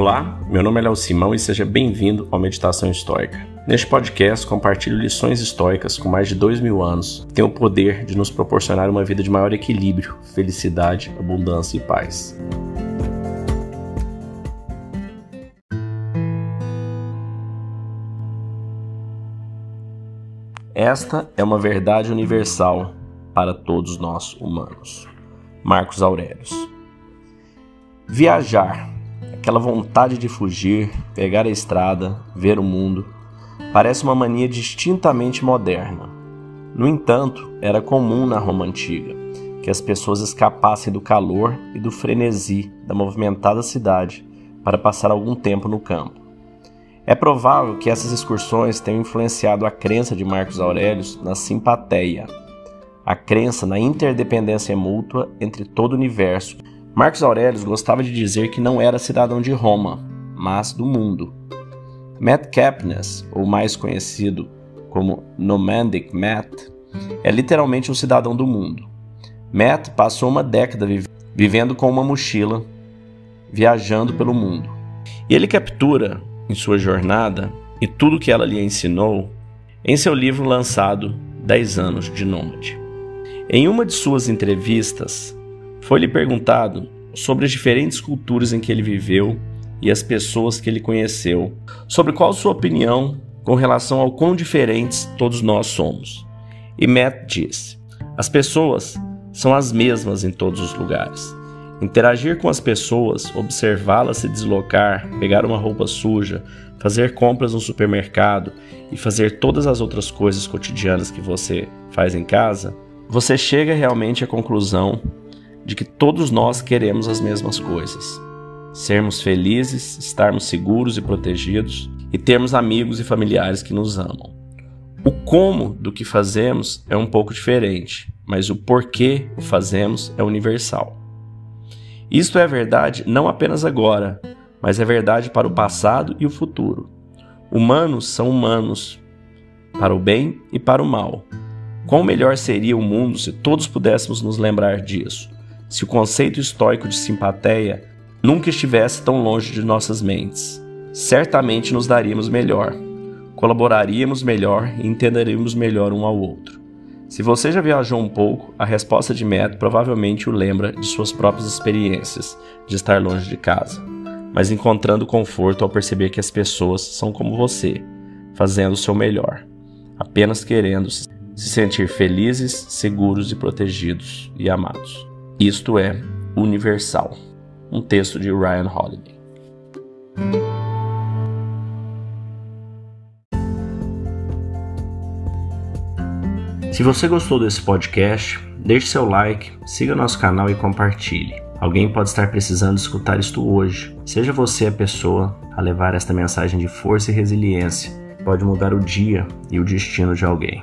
Olá, meu nome é Léo Simão e seja bem-vindo ao Meditação Histórica. Neste podcast, compartilho lições históricas com mais de dois mil anos que têm o poder de nos proporcionar uma vida de maior equilíbrio, felicidade, abundância e paz. Esta é uma verdade universal para todos nós humanos. Marcos Aurelius. Viajar, aquela vontade de fugir, pegar a estrada, ver o mundo, parece uma mania distintamente moderna. No entanto, era comum na Roma antiga que as pessoas escapassem do calor e do frenesi da movimentada cidade para passar algum tempo no campo. É provável que essas excursões tenham influenciado a crença de Marcos Aurelius na simpatia, a crença na interdependência mútua entre todo o universo. Marcos Aurelius gostava de dizer que não era cidadão de Roma, mas do mundo. Matt Kepnes, ou mais conhecido como Nomadic Matt, é literalmente um cidadão do mundo. Matt passou uma década vivendo com uma mochila, viajando pelo mundo. E ele captura, em sua jornada, e tudo que ela lhe ensinou, em seu livro lançado 10 anos de Nômade. Em uma de suas entrevistas, foi-lhe perguntado sobre as diferentes culturas em que ele viveu e as pessoas que ele conheceu, sobre qual sua opinião com relação ao quão diferentes todos nós somos. E Matt disse: As pessoas são as mesmas em todos os lugares. Interagir com as pessoas, observá-las se deslocar, pegar uma roupa suja, fazer compras no supermercado e fazer todas as outras coisas cotidianas que você faz em casa você chega realmente à conclusão de que todos nós queremos as mesmas coisas: sermos felizes, estarmos seguros e protegidos e termos amigos e familiares que nos amam. O como do que fazemos é um pouco diferente, mas o porquê o fazemos é universal. Isto é verdade não apenas agora, mas é verdade para o passado e o futuro. Humanos são humanos, para o bem e para o mal, Quão melhor seria o mundo se todos pudéssemos nos lembrar disso, se o conceito estoico de simpatia nunca estivesse tão longe de nossas mentes. Certamente nos daríamos melhor, colaboraríamos melhor e entenderíamos melhor um ao outro. Se você já viajou um pouco, a resposta de Matt provavelmente o lembra de suas próprias experiências de estar longe de casa, mas encontrando conforto ao perceber que as pessoas são como você, fazendo o seu melhor, apenas querendo se se sentir felizes, seguros e protegidos e amados. Isto é universal. Um texto de Ryan Holiday. Se você gostou desse podcast, deixe seu like, siga nosso canal e compartilhe. Alguém pode estar precisando escutar isto hoje. Seja você a pessoa a levar esta mensagem de força e resiliência. Pode mudar o dia e o destino de alguém.